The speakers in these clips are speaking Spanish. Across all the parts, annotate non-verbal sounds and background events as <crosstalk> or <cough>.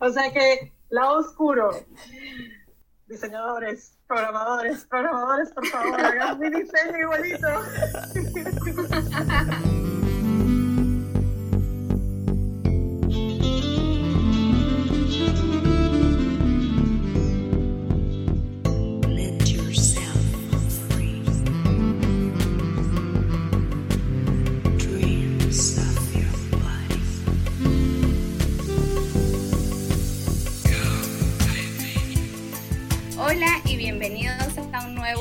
O sea que lado oscuro. Diseñadores, programadores, programadores, por favor, hagan mi diseño igualito. <laughs>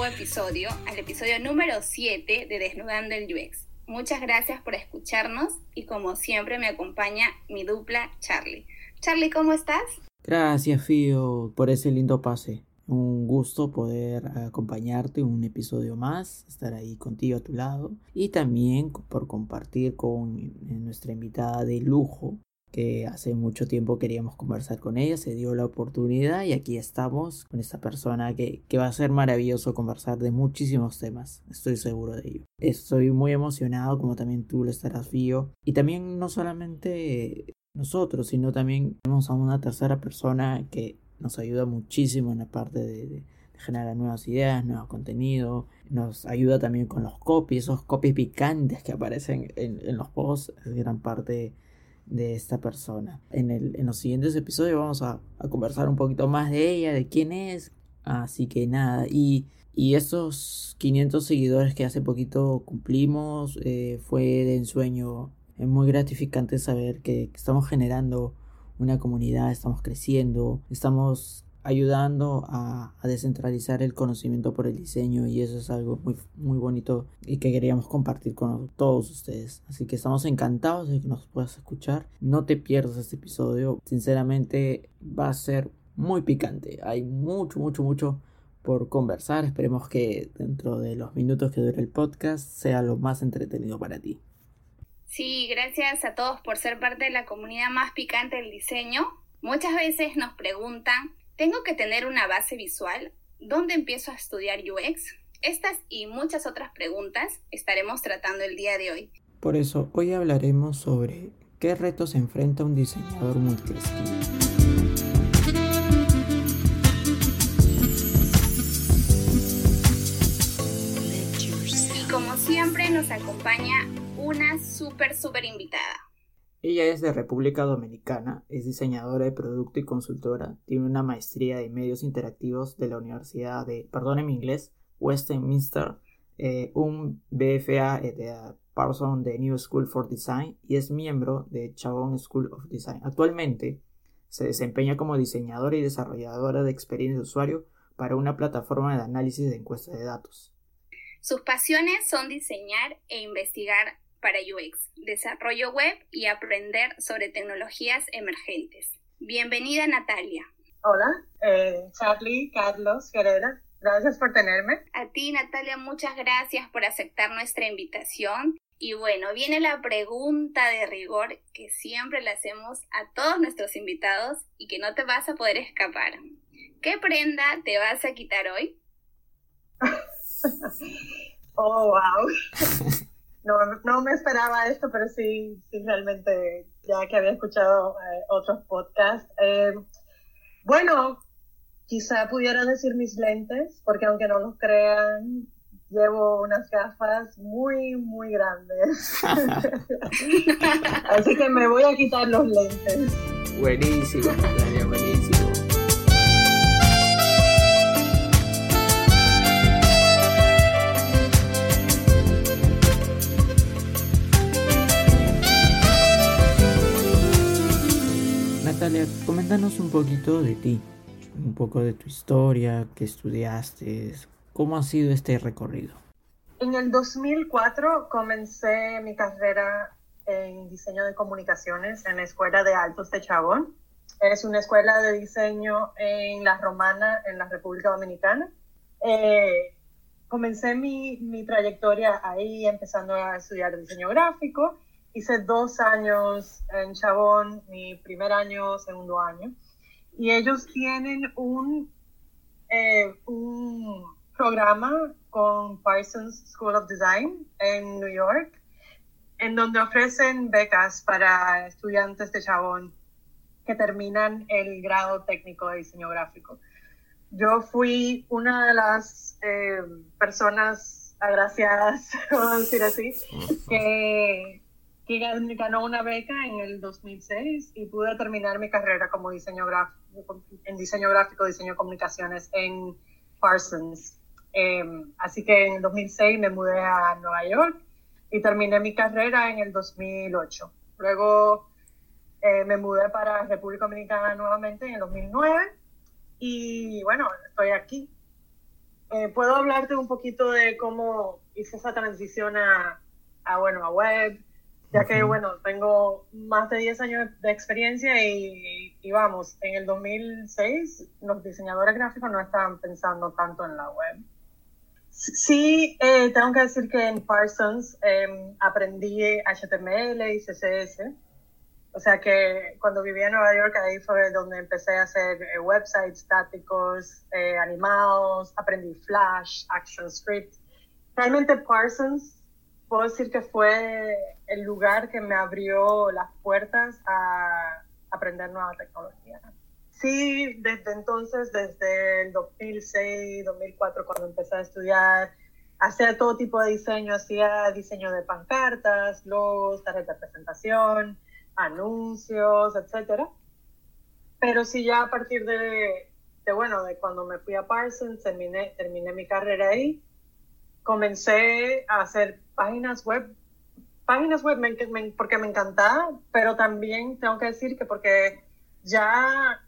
episodio, al episodio número 7 de Desnudando el UX. Muchas gracias por escucharnos y como siempre me acompaña mi dupla Charlie. Charlie, ¿cómo estás? Gracias, Fío, por ese lindo pase. Un gusto poder acompañarte un episodio más, estar ahí contigo a tu lado y también por compartir con nuestra invitada de lujo, que hace mucho tiempo queríamos conversar con ella, se dio la oportunidad y aquí estamos con esta persona que, que, va a ser maravilloso conversar de muchísimos temas, estoy seguro de ello. Estoy muy emocionado como también tú lo estarás, Fío, y también no solamente nosotros, sino también tenemos a una tercera persona que nos ayuda muchísimo en la parte de, generar nuevas ideas, nuevos contenidos, nos ayuda también con los copies, esos copies picantes que aparecen en, en los posts, es gran parte de esta persona. En, el, en los siguientes episodios vamos a, conversar un poquito más de ella, de quién es. Así que nada, y, y estos 500 seguidores que hace poquito cumplimos eh, fue de ensueño. Es muy gratificante saber que estamos generando una comunidad, estamos creciendo, estamos ayudando a, descentralizar el conocimiento por el diseño y eso es algo muy, muy bonito y que queríamos compartir con todos ustedes. Así que estamos encantados de que nos puedas escuchar. No te pierdas este episodio. Sinceramente va a ser muy picante. Hay mucho, mucho, mucho por conversar. Esperemos que dentro de los minutos que dure el podcast sea lo más entretenido para ti. Sí, gracias a todos por ser parte de la comunidad más picante del diseño. Muchas veces nos preguntan ¿Tengo que tener una base visual? ¿Dónde empiezo a estudiar UX? Estas y muchas otras preguntas estaremos tratando el día de hoy. Por eso, hoy hablaremos sobre qué retos enfrenta un diseñador multiskill. Y como siempre nos acompaña una súper, súper invitada. Ella es de República Dominicana, es diseñadora de producto y consultora, tiene una maestría de medios interactivos de la Universidad de, perdón en inglés, Westminster, eh, un BFA de Parsons de New School for Design y es miembro de Chabón School of Design. Actualmente se desempeña como diseñadora y desarrolladora de experiencia de usuario para una plataforma de análisis de encuestas de datos. Sus pasiones son diseñar e investigar para UX, desarrollo web y aprender sobre tecnologías emergentes. Bienvenida Natalia. Hola, eh, Charlie, Carlos, Herrera. Gracias por tenerme. A ti Natalia, muchas gracias por aceptar nuestra invitación. Y bueno, viene la pregunta de rigor que siempre le hacemos a todos nuestros invitados y que no te vas a poder escapar. ¿Qué prenda te vas a quitar hoy? <laughs> oh, wow. No, no me esperaba esto, pero sí, sí realmente, ya que había escuchado eh, otros podcasts. Eh, bueno, quizá pudiera decir mis lentes, porque aunque no los crean, llevo unas gafas muy, muy grandes. <laughs> Así que me voy a quitar los lentes. Buenísimo, buenísimo. Natalia, coméntanos un poquito de ti, un poco de tu historia, qué estudiaste, cómo ha sido este recorrido. En el 2004 comencé mi carrera en diseño de comunicaciones en la Escuela de Altos de Chabón. Es una escuela de diseño en La Romana, en la República Dominicana. Eh, comencé mi, mi trayectoria ahí empezando a estudiar diseño gráfico hice dos años en Chabón, mi primer año, segundo año, y ellos tienen un, eh, un programa con Parsons School of Design en New York, en donde ofrecen becas para estudiantes de Chabón. que terminan el grado técnico de diseño gráfico. Yo fui una de las eh, personas agraciadas, <laughs> vamos a decir así, que, que ganó una beca en el 2006 y pude terminar mi carrera como diseño gráfico, en diseño gráfico, diseño de comunicaciones en Parsons. Em, así que en el 2006 me mudé a Nueva York y terminé mi carrera en el 2008. Luego eh, me mudé para República Dominicana nuevamente en el 2009 y bueno, estoy aquí. Eh, Puedo hablarte un poquito de cómo hice esa transición a, a bueno, a web, ya que, bueno, tengo más de 10 años de experiencia y, y, vamos, en el 2006 los diseñadores gráficos no estaban pensando tanto en la web. Sí, eh, tengo que decir que en Parsons eh, aprendí HTML y CSS. O sea que cuando vivía en Nueva York, ahí fue donde empecé a hacer eh, websites estáticos, eh, animados, aprendí Flash, ActionScript. Realmente Parsons, puedo decir que fue el lugar que me abrió las puertas a aprender nueva tecnología sí, desde entonces, desde el 2006, 2004, cuando empecé a estudiar, hacía todo tipo de diseño, hacía diseño de pancartas, logos, tarjetas de presentación, anuncios, etcétera. Pero sí ya a partir de, de, bueno, de cuando me fui a Parsons, terminé, terminé mi carrera ahí, comencé a hacer páginas web, páginas web porque me encantaba, pero también tengo que decir que porque ya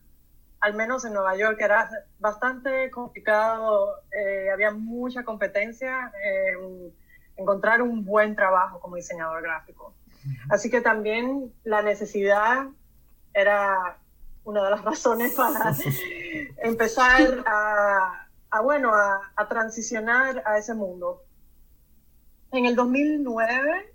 al menos en Nueva York, era bastante complicado, eh, había mucha competencia en encontrar un buen trabajo como diseñador gráfico. Así que también la necesidad era una de las razones para <laughs> empezar a, a bueno, a, a, transicionar a ese mundo. En el 2009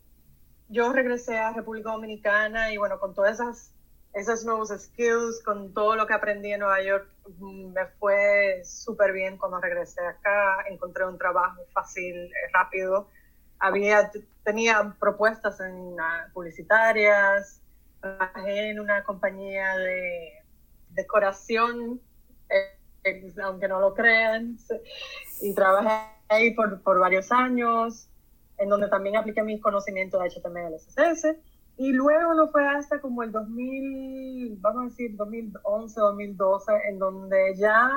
yo regresé a República Dominicana y bueno, con todas esas esos nuevos skills, con todo lo que aprendí en Nueva York, mm, me fue súper bien cuando regresé acá. Encontré un trabajo fácil, rápido. Había, tenía propuestas en publicitarias, trabajé en una compañía de decoración, eh, aunque no lo crean, y trabajé ahí por, por varios años, en donde también apliqué mis conocimientos de HTML CSS y luego no fue hasta como el 2000, vamos a decir 2011, 2012, en donde ya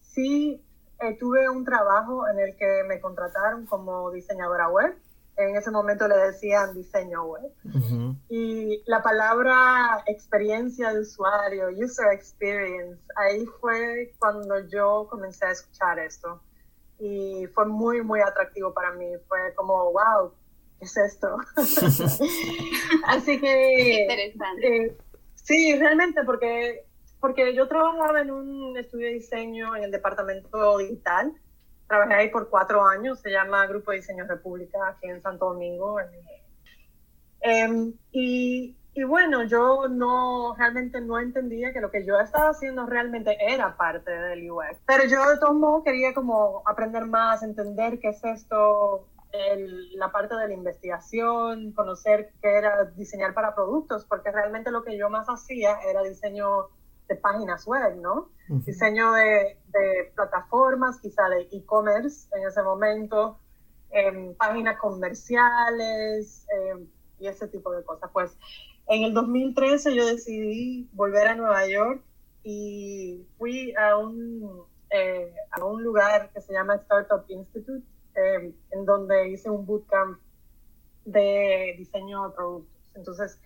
sí eh, tuve un trabajo en el que me contrataron como diseñadora web. En ese momento le decían diseño web. Y la palabra experiencia de usuario, user experience, ahí fue cuando yo comencé a escuchar esto. Y fue muy, muy atractivo para mí. Fue como, wow, es esto? <laughs> Así que... Interesante. Eh, sí, realmente, porque, porque yo trabajaba en un estudio de diseño en el departamento digital. Trabajé ahí por cuatro años, se llama Grupo de Diseño República, aquí en Santo Domingo. Em, y, y bueno, yo no realmente no entendía que lo que yo estaba haciendo realmente era parte del UX. Pero yo de todos modos quería como aprender más, entender qué es esto, la parte de la investigación, conocer qué era diseñar para productos, porque realmente lo que yo más hacía era diseño de páginas web, ¿no? Diseño de, de, plataformas, quizá de e-commerce en ese momento, eh, páginas comerciales eh, y ese tipo de cosas. Pues en el 2013 yo decidí volver a Nueva York y fui a un, eh, a un lugar que se llama Startup Institute eh, en donde hice un bootcamp de diseño de productos. Entonces,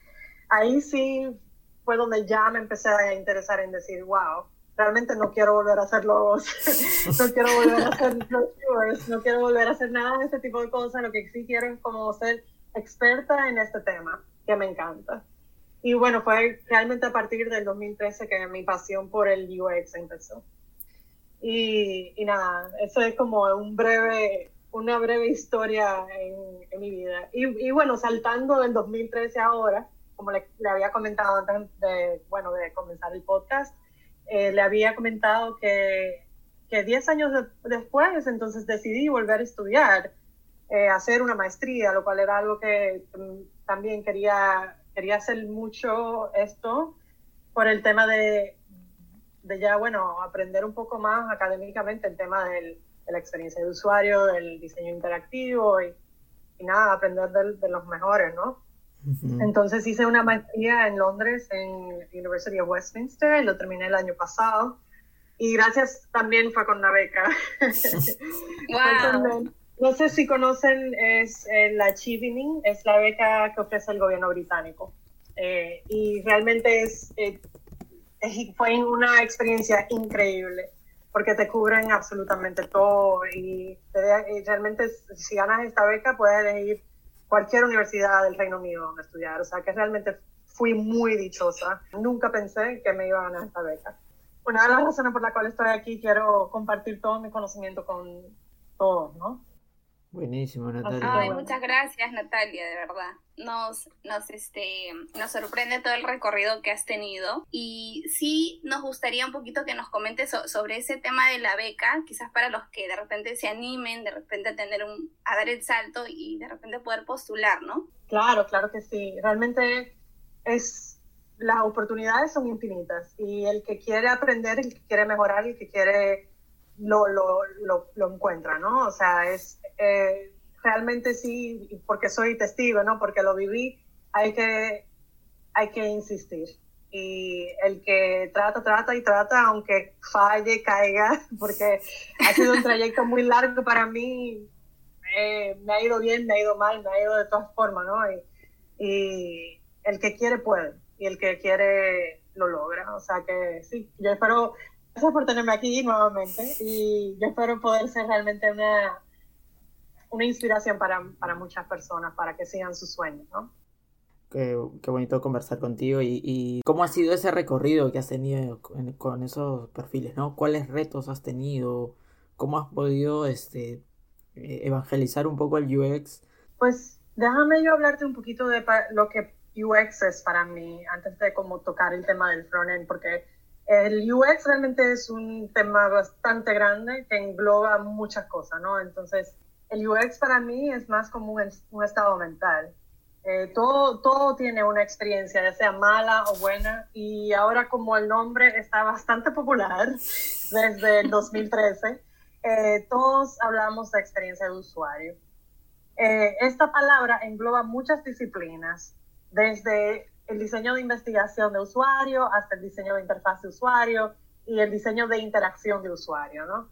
ahí sí fue donde ya me empecé a interesar en decir, wow, realmente no quiero volver a hacer logos, <laughs> no quiero volver a hacer <laughs> brochures, no quiero volver a hacer nada de este tipo de cosas, lo que sí quiero es como ser experta en este tema, que me encanta. Y bueno, fue realmente a partir del 2013 que mi pasión por el UX empezó. Y, y nada, eso es como un breve una breve historia en, mi vida. Y, bueno, saltando del 2013 ahora, como le, había comentado antes de, bueno, de comenzar el podcast, eh, le había comentado que, que 10 años después, entonces decidí volver a estudiar, eh, hacer una maestría, lo cual era algo que mm, también quería, quería hacer mucho esto. por el tema de, de ya, bueno, aprender un poco más académicamente el tema del, de la experiencia de usuario, del diseño interactivo y, y nada, aprender de, de los mejores, ¿no? Entonces hice una maestría en Londres, en University of Westminster, y lo terminé el año pasado. Y gracias también fue con una beca. <laughs> wow. no sé si conocen, es eh, la Achieving, es la beca que ofrece el gobierno británico. Eh, y realmente es, eh, fue una experiencia increíble porque te cubren absolutamente todo y, te, y realmente si ganas esta beca puedes elegir cualquier universidad del Reino Unido donde estudiar. O sea que realmente fui muy dichosa. Nunca pensé que me iba a ganar esta beca. Una de las razones por las cuales estoy aquí, quiero compartir todo mi conocimiento con todos, ¿no? Buenísimo, Natalia. Ay, muchas gracias, Natalia, de verdad. Nos, nos, este, nos sorprende todo el recorrido que has tenido y sí nos gustaría un poquito que nos comentes sobre ese tema de la beca, quizás para los que de repente se animen, de repente a tener un, a dar el salto y de repente poder postular, ¿no? Claro, claro que sí. Realmente es las oportunidades son infinitas y el que quiere aprender, el que quiere mejorar, el que quiere lo, lo, lo, encuentra, ¿no? O sea, es eh, realmente sí, porque soy testigo, ¿no? Porque lo viví, hay que, hay que insistir. Y el que trata, trata y trata, aunque falle, caiga, <laughs> porque ha sido un trayecto muy largo para mí. Eh, me ha ido bien, me ha ido mal, me ha ido de todas formas, ¿no? Y, y el que quiere puede, y el que quiere lo logra. O sea que sí, yo espero, gracias por tenerme aquí nuevamente, y yo espero poder ser realmente una una inspiración para, para, muchas personas, para que sigan sus sueños, ¿no? Qué, qué bonito conversar contigo y, y, cómo ha sido ese recorrido que has tenido con, con, esos perfiles, ¿no? ¿Cuáles retos has tenido? ¿Cómo has podido este, eh, evangelizar un poco el UX? Pues déjame yo hablarte un poquito de lo que UX es para mí, antes de como tocar el tema del frontend, porque el UX realmente es un tema bastante grande que engloba muchas cosas, ¿no? Entonces, el UX para mí es más como un, un estado mental. Eh, todo, todo tiene una experiencia, ya sea mala o buena, y ahora como el nombre está bastante popular <laughs> desde el 2013, eh, todos hablamos de experiencia de usuario. Eh, esta palabra engloba muchas disciplinas, desde el diseño de investigación de usuario hasta el diseño de interfaz de usuario y el diseño de interacción de usuario, ¿no?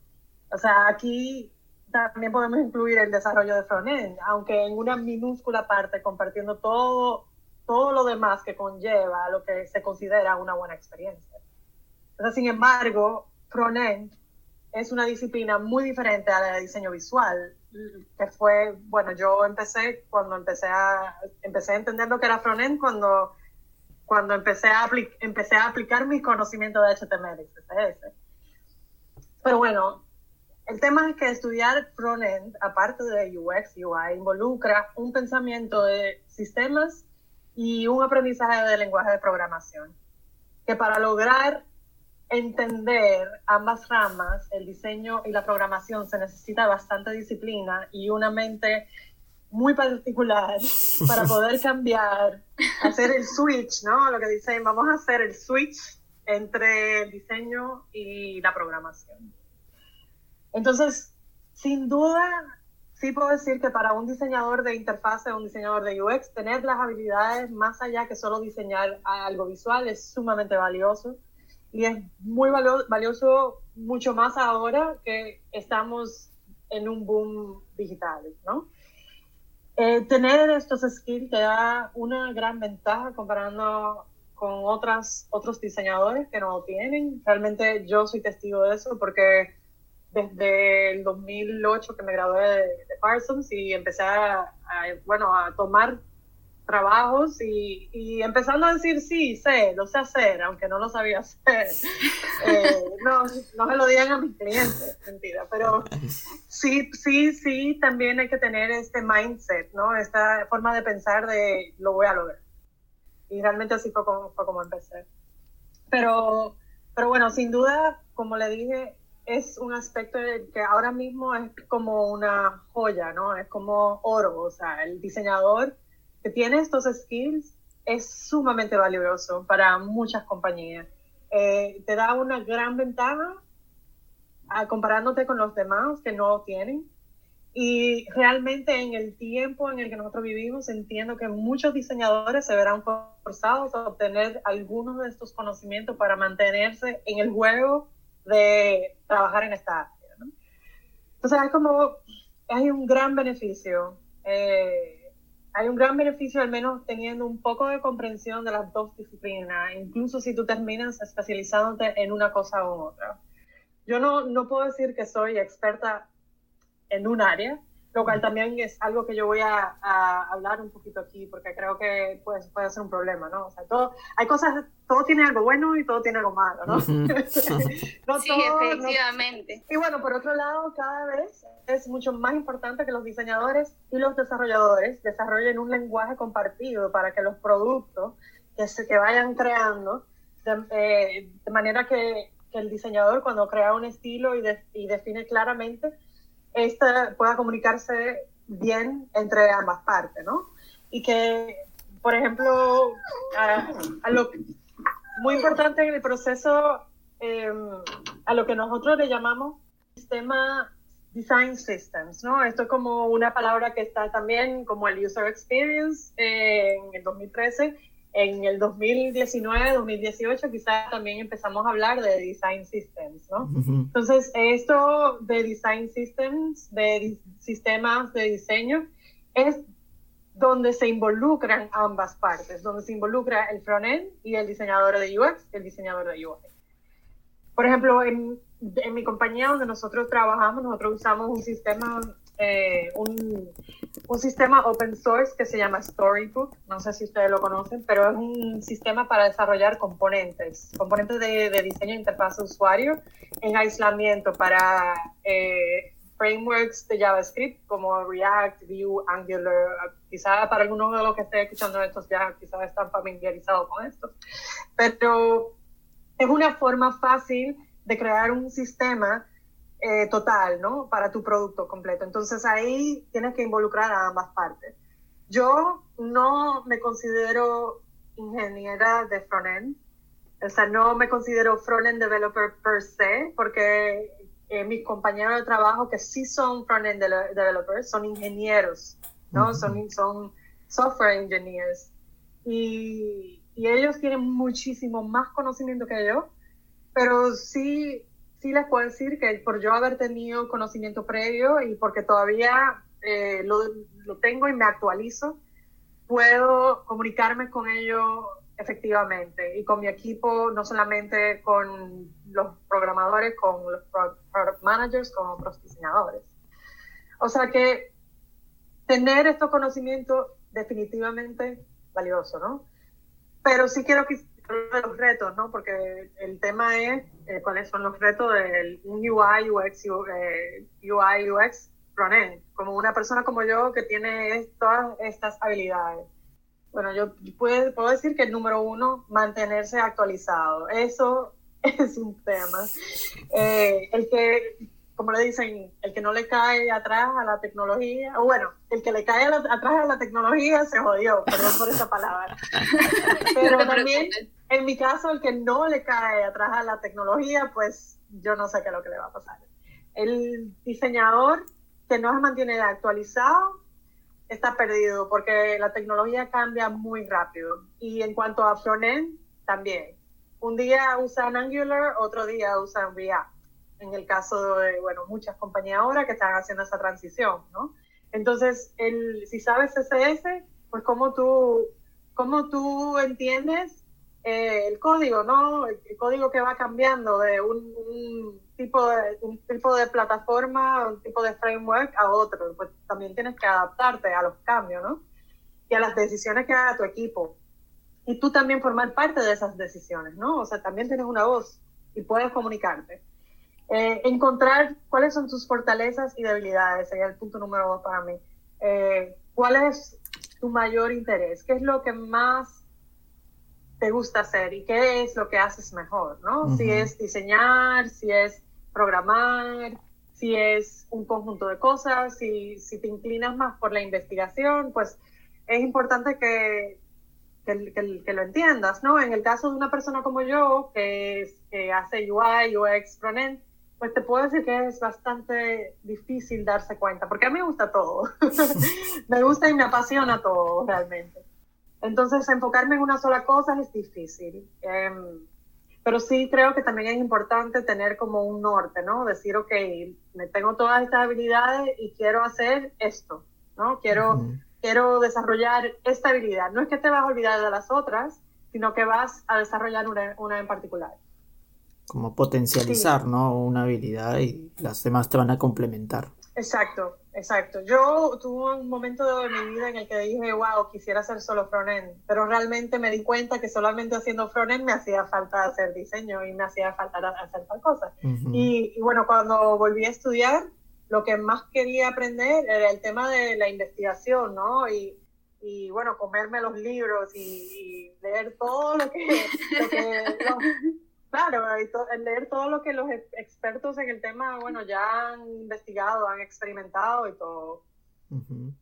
O sea, aquí también podemos incluir el desarrollo de frontend, aunque en una minúscula parte, compartiendo todo, todo lo demás que conlleva lo que se considera una buena experiencia. Entonces, sin embargo, frontend es una disciplina muy diferente a la de diseño visual, que fue, bueno, yo empecé cuando empecé a, empecé a entender lo que era frontend cuando, cuando empecé, a empecé a aplicar mis conocimientos de HTML y CSS. Pero bueno, el tema es que estudiar frontend, aparte de UX, UI, involucra un pensamiento de sistemas y un aprendizaje de lenguaje de programación. Que para lograr entender ambas ramas, el diseño y la programación, se necesita bastante disciplina y una mente muy particular para poder cambiar, hacer el switch, ¿no? Lo que dicen, vamos a hacer el switch entre el diseño y la programación. Entonces, sin duda, sí puedo decir que para un diseñador de interfase o un diseñador de UX, tener las habilidades más allá que solo diseñar algo visual es sumamente valioso y es muy valioso mucho más ahora que estamos en un boom digital, ¿no? Eh, tener estos skills te da una gran ventaja comparando con otras, otros diseñadores que no lo tienen. Realmente yo soy testigo de eso porque desde el 2008 que me gradué de, Parsons y empecé bueno, a tomar trabajos y, y, empezando a decir, sí, sé, lo sé hacer, aunque no lo sabía hacer. <laughs> Eh, no, no se lo digan a mis clientes, mentira, pero sí, sí, sí, también hay que tener este mindset, ¿no? Esta forma de pensar de lo voy a lograr. Y realmente así fue como, fue como empecé. Pero, pero bueno, sin duda, como le dije, es un aspecto que ahora mismo es como una joya, ¿no? Es como oro, o sea, el diseñador que tiene estos skills es sumamente valioso para muchas compañías. Eh, te da una gran ventaja a, comparándote con los demás que no tienen. Y realmente en el tiempo en el que nosotros vivimos, entiendo que muchos diseñadores se verán forzados a obtener algunos de estos conocimientos para mantenerse en el juego de trabajar en esta área. Entonces hay como, hay un gran beneficio. Eh, hay un gran beneficio al menos teniendo un poco de comprensión de las dos disciplinas, incluso si tú terminas especializándote en una cosa u otra. Yo no, no puedo decir que soy experta en un área, lo cual también es algo que yo voy a, hablar un poquito aquí, porque creo que pues, puede ser un problema, ¿no? O sea, todo, hay cosas, todo tiene algo bueno y todo tiene algo malo, ¿no? <laughs> sí, efectivamente. Y bueno, por otro lado, cada vez es mucho más importante que los diseñadores y los desarrolladores desarrollen un lenguaje compartido para que los productos que, se, que vayan creando, de, eh, manera que, que, el diseñador cuando crea un estilo y, y define claramente, esta pueda comunicarse bien entre ambas partes, ¿no? Y que, por ejemplo, a, lo muy importante en el proceso, em, a lo que nosotros le llamamos sistema design systems, ¿no? Esto es como una palabra que está también como el user experience en el 2013 en el 2019, 2018 quizás también empezamos a hablar de design systems, ¿no? Entonces, esto de design systems, de sistemas de diseño, es donde se involucran ambas partes, donde se involucra el front-end y el diseñador de UX, el diseñador de UI. Por ejemplo, en, en mi compañía donde nosotros trabajamos, nosotros usamos un sistema eh, un, un, sistema open source que se llama Storybook, no sé si ustedes lo conocen, pero es un sistema para desarrollar componentes, componentes de, de diseño de interfaz de usuario en aislamiento para eh, frameworks de JavaScript como React, Vue, Angular, quizá para algunos de los que estén escuchando estos ya quizás están familiarizados con esto, pero es una forma fácil de crear un sistema eh, total, ¿no? Para tu producto completo. Entonces ahí tienes que involucrar a ambas partes. Yo no me considero ingeniera de frontend, o sea, no me considero frontend developer per se, porque eh, mis compañeros de trabajo que sí son frontend developers son ingenieros, ¿no? son, son software engineers. Y, y ellos tienen muchísimo más conocimiento que yo, pero sí sí les puedo decir que por yo haber tenido conocimiento previo y porque todavía eh, lo, lo, tengo y me actualizo, puedo comunicarme con ellos efectivamente y con mi equipo, no solamente con los programadores, con los product managers, con otros diseñadores. O sea que tener estos conocimientos definitivamente valioso, ¿no? Pero sí quiero que los retos, ¿no? Porque el tema es eh, cuáles son los retos del UI, UX, eh, UI, UX frontend, como una persona como yo que tiene todas estas habilidades. Bueno, yo puedo, puedo decir que el número uno, mantenerse actualizado. Eso <laughs> es un tema. Eh, el que como le dicen, el que no le cae atrás a la tecnología, o bueno, el que le cae atrás a la tecnología se jodió, perdón por esa palabra. <laughs> Pero también, en mi caso, el que no le cae atrás a la tecnología, pues yo no sé qué es lo que le va a pasar. El diseñador que no se mantiene actualizado está perdido porque la tecnología cambia muy rápido. Y en cuanto a frontend, también. Un día usan Angular, otro día usan React en el caso de, bueno, muchas compañías ahora que están haciendo esa transición, ¿no? Entonces, el, si sabes CSS, pues cómo tú, cómo tú entiendes eh, el código, ¿no? El, código que va cambiando de un, tipo de, un tipo de plataforma, un tipo de framework a otro. Pues también tienes que adaptarte a los cambios, ¿no? Y a las decisiones que haga tu equipo. Y tú también formar parte de esas decisiones, ¿no? O sea, también tienes una voz y puedes comunicarte. Eh, encontrar cuáles son tus fortalezas y debilidades sería el punto número dos para mí. Eh, ¿Cuál es tu mayor interés? ¿Qué es lo que más te gusta hacer y qué es lo que haces mejor? ¿no? Si es diseñar, si es programar, si es un conjunto de cosas, si, si te inclinas más por la investigación, pues es importante que, que, lo entiendas, ¿no? En el caso de una persona como yo, que, que hace UI, UX, frontend, pues te puedo decir que es bastante difícil darse cuenta, porque a mí me gusta todo. <laughs> me gusta y me apasiona todo, realmente. Entonces, enfocarme en una sola cosa es difícil. Em, pero sí creo que también es importante tener como un norte, ¿no? Decir, ok, me tengo todas estas habilidades y quiero hacer esto, ¿no? Quiero, quiero desarrollar esta habilidad. No es que te vas a olvidar de las otras, sino que vas a desarrollar una, una en particular. Como potencializar, ¿no? Una habilidad y las demás te van a complementar. Exacto, exacto. Yo tuve un momento de mi vida en el que dije, wow, quisiera hacer solo frontend, pero realmente me di cuenta que solamente haciendo frontend me hacía falta hacer diseño y me hacía falta hacer tal cosa. y, bueno, cuando volví a estudiar, lo que más quería aprender era el tema de la investigación, ¿no? Y, y bueno, comerme los libros y, leer todo lo que, lo que <laughs> Claro, leer todo lo que los expertos en el tema, bueno, ya han investigado, han experimentado y todo.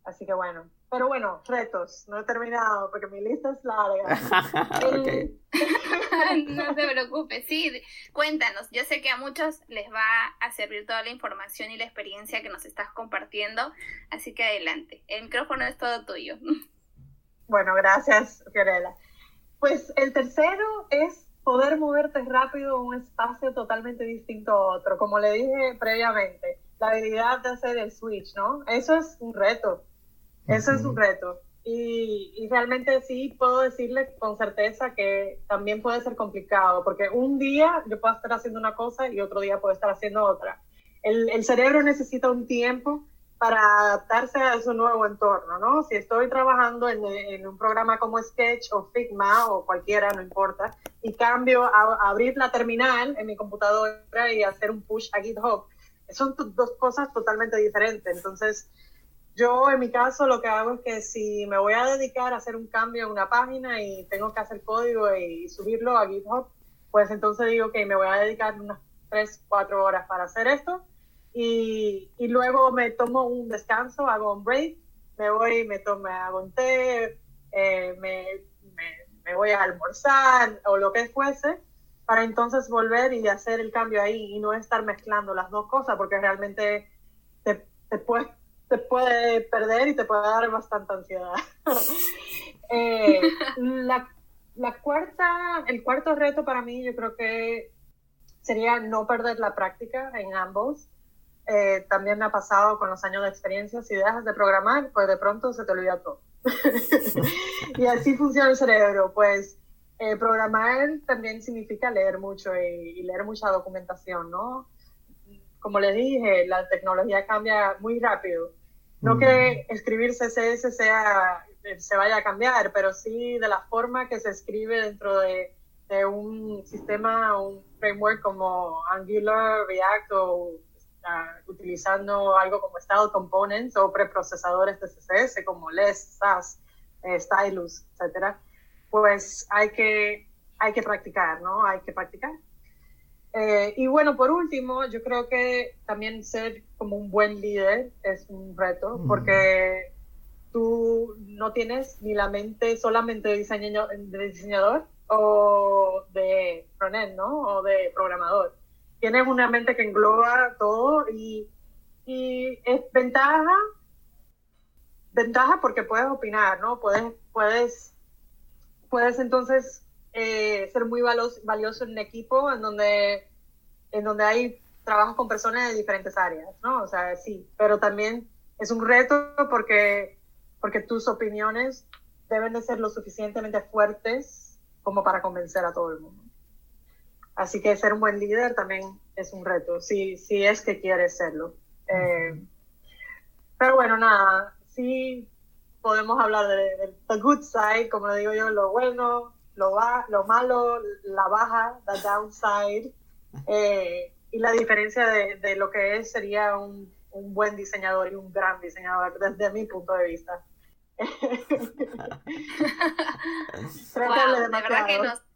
Así que bueno, pero bueno, retos, no he terminado porque mi lista es larga. <laughs> <laughs> no te preocupes, sí, cuéntanos, yo sé que a muchos les va a servir toda la información y la experiencia que nos estás compartiendo, así que adelante, el micrófono es todo tuyo. <laughs> Bueno, gracias, Fiorella. Pues el tercero es poder moverte rápido en un espacio totalmente distinto a otro, como le dije previamente, la habilidad de hacer el switch, ¿no? Eso es un reto, eso es un reto. Y, y, realmente sí puedo decirle con certeza que también puede ser complicado, porque un día yo puedo estar haciendo una cosa y otro día puedo estar haciendo otra. El, el cerebro necesita un tiempo para adaptarse a su nuevo entorno, ¿no? Si estoy trabajando en, un programa como Sketch o Figma o cualquiera, no importa, y cambio a, abrir la terminal en mi computadora y hacer un push a GitHub, son dos cosas totalmente diferentes. Entonces, yo en mi caso lo que hago es que si me voy a dedicar a hacer un cambio en una página y tengo que hacer código y subirlo a GitHub, pues entonces digo que me voy a dedicar unas 3, 4 horas para hacer esto y, y, luego me tomo un descanso, hago un break, me voy, me tomo, hago un té, eh, me, me, voy a almorzar o lo que fuese, para entonces volver y hacer el cambio ahí y no estar mezclando las dos cosas, porque realmente te, te, puede, te puede perder y te puede dar bastante ansiedad. <laughs> eh, la, la cuarta, el cuarto reto para mí yo creo que sería no perder la práctica en ambos. Eh, también me ha pasado con los años de experiencia, si dejas de programar, pues de pronto se te olvida todo. <laughs> y así funciona el cerebro, pues eh, programar también significa leer mucho y, leer mucha documentación, ¿no? Como les dije, la tecnología cambia muy rápido. No mm. que escribir CSS sea, se vaya a cambiar, pero sí de la forma que se escribe dentro de, de un sistema, un framework como Angular, React o utilizando algo como Style Components o preprocesadores de CSS como LESS, SAS, eh, Stylus, etcétera, pues hay que, hay que practicar, ¿no? Hay que practicar. Eh, y bueno, por último, yo creo que también ser como un buen líder es un reto, porque tú no tienes ni la mente solamente de diseñador, de diseñador o de frontend, ¿no? O de programador tienes una mente que engloba todo y, y es ventaja, ventaja porque puedes opinar, ¿no? Puedes, puedes, puedes entonces eh, ser muy valioso, en un equipo en donde, en donde hay trabajo con personas de diferentes áreas, ¿no? O sea, sí, pero también es un reto porque, porque tus opiniones deben de ser lo suficientemente fuertes como para convencer a todo el mundo. Así que ser un buen líder también es un reto, si, si es que quieres serlo. Eh, pero bueno, nada, sí podemos hablar de, the good side, como digo yo, lo bueno, lo, va, lo malo, la baja, the downside, eh, y la diferencia de, de, lo que es sería un, un, buen diseñador y un gran diseñador desde mi punto de vista. <laughs> wow, de verdad que nos,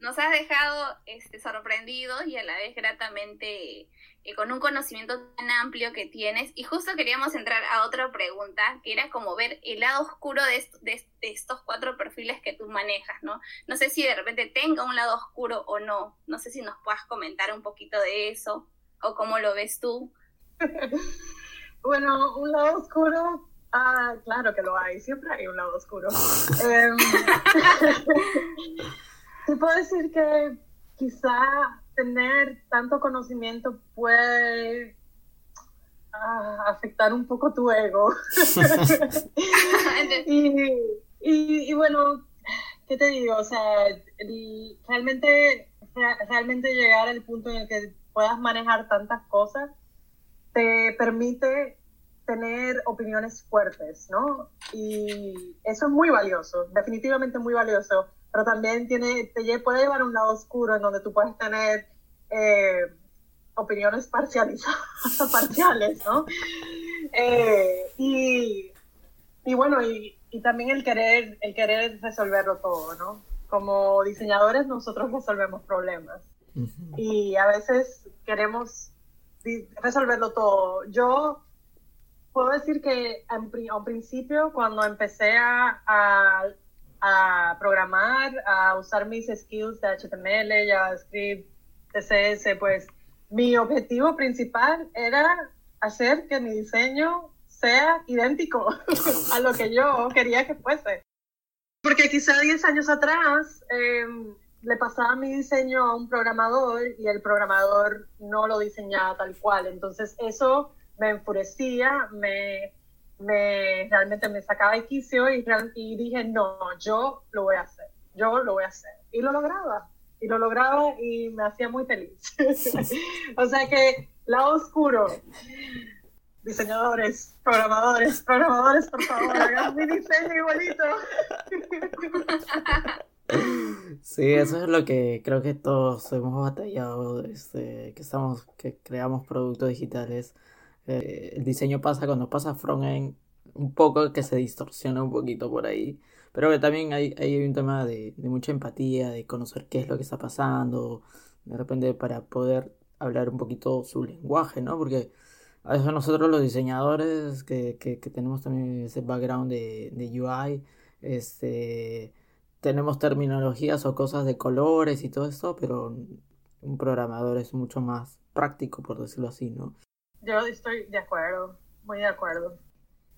nos has dejado este, sorprendidos y a la vez gratamente eh, con un conocimiento tan amplio que tienes. Y justo queríamos entrar a otra pregunta, que era como ver el lado oscuro de, de, estos cuatro perfiles que tú manejas, ¿no? No sé si de repente tenga un lado oscuro o no. No sé si nos puedas comentar un poquito de eso o cómo lo ves tú. <laughs> bueno, un lado oscuro Ah, claro que lo hay, siempre hay un lado oscuro. <laughs> eh, <laughs> te puedo decir que quizá tener tanto conocimiento puede ah, afectar un poco tu ego. <laughs> y, bueno, ¿qué te digo? O sea, realmente, realmente llegar al punto en el que puedas manejar tantas cosas te permite tener opiniones fuertes, ¿no? Y eso es muy valioso, definitivamente muy valioso, pero también tiene, te puede llevar a un lado oscuro en donde tú puedes tener eh, opiniones parcializadas, <laughs> parciales, ¿no? Eh, y, y, bueno, y, y, también el querer, el querer resolverlo todo, ¿no? Como diseñadores nosotros resolvemos problemas y a veces queremos resolverlo todo. Yo puedo decir que en, un principio, cuando empecé a, a, programar, a usar mis skills de HTML, JavaScript, CSS, pues mi objetivo principal era hacer que mi diseño sea idéntico <laughs> a lo que yo quería que fuese. Porque quizá 10 años atrás em, le pasaba mi diseño a un programador y el programador no lo diseñaba tal cual. Entonces eso me enfurecía, me, me realmente me sacaba de quicio y, dije, no, yo lo voy a hacer, yo lo voy a hacer. Y lo lograba, y lo lograba y me hacía muy feliz. <laughs> o sea que lado oscuro, diseñadores, programadores, programadores, por favor, hagan mi diseño igualito. <laughs> Sí, eso es lo que creo que todos hemos batallado, este, que estamos, que creamos productos digitales eh, el diseño pasa cuando pasa front-end, un poco que se distorsiona un poquito por ahí. Pero que también hay, hay un tema de, mucha empatía, de conocer qué es lo que está pasando, de repente para poder hablar un poquito su lenguaje, ¿no? Porque a veces nosotros los diseñadores que, que, que tenemos también ese background de, de UI, este, tenemos terminologías o cosas de colores y todo eso, pero un programador es mucho más práctico, por decirlo así, ¿no? Yo estoy de acuerdo, muy de acuerdo.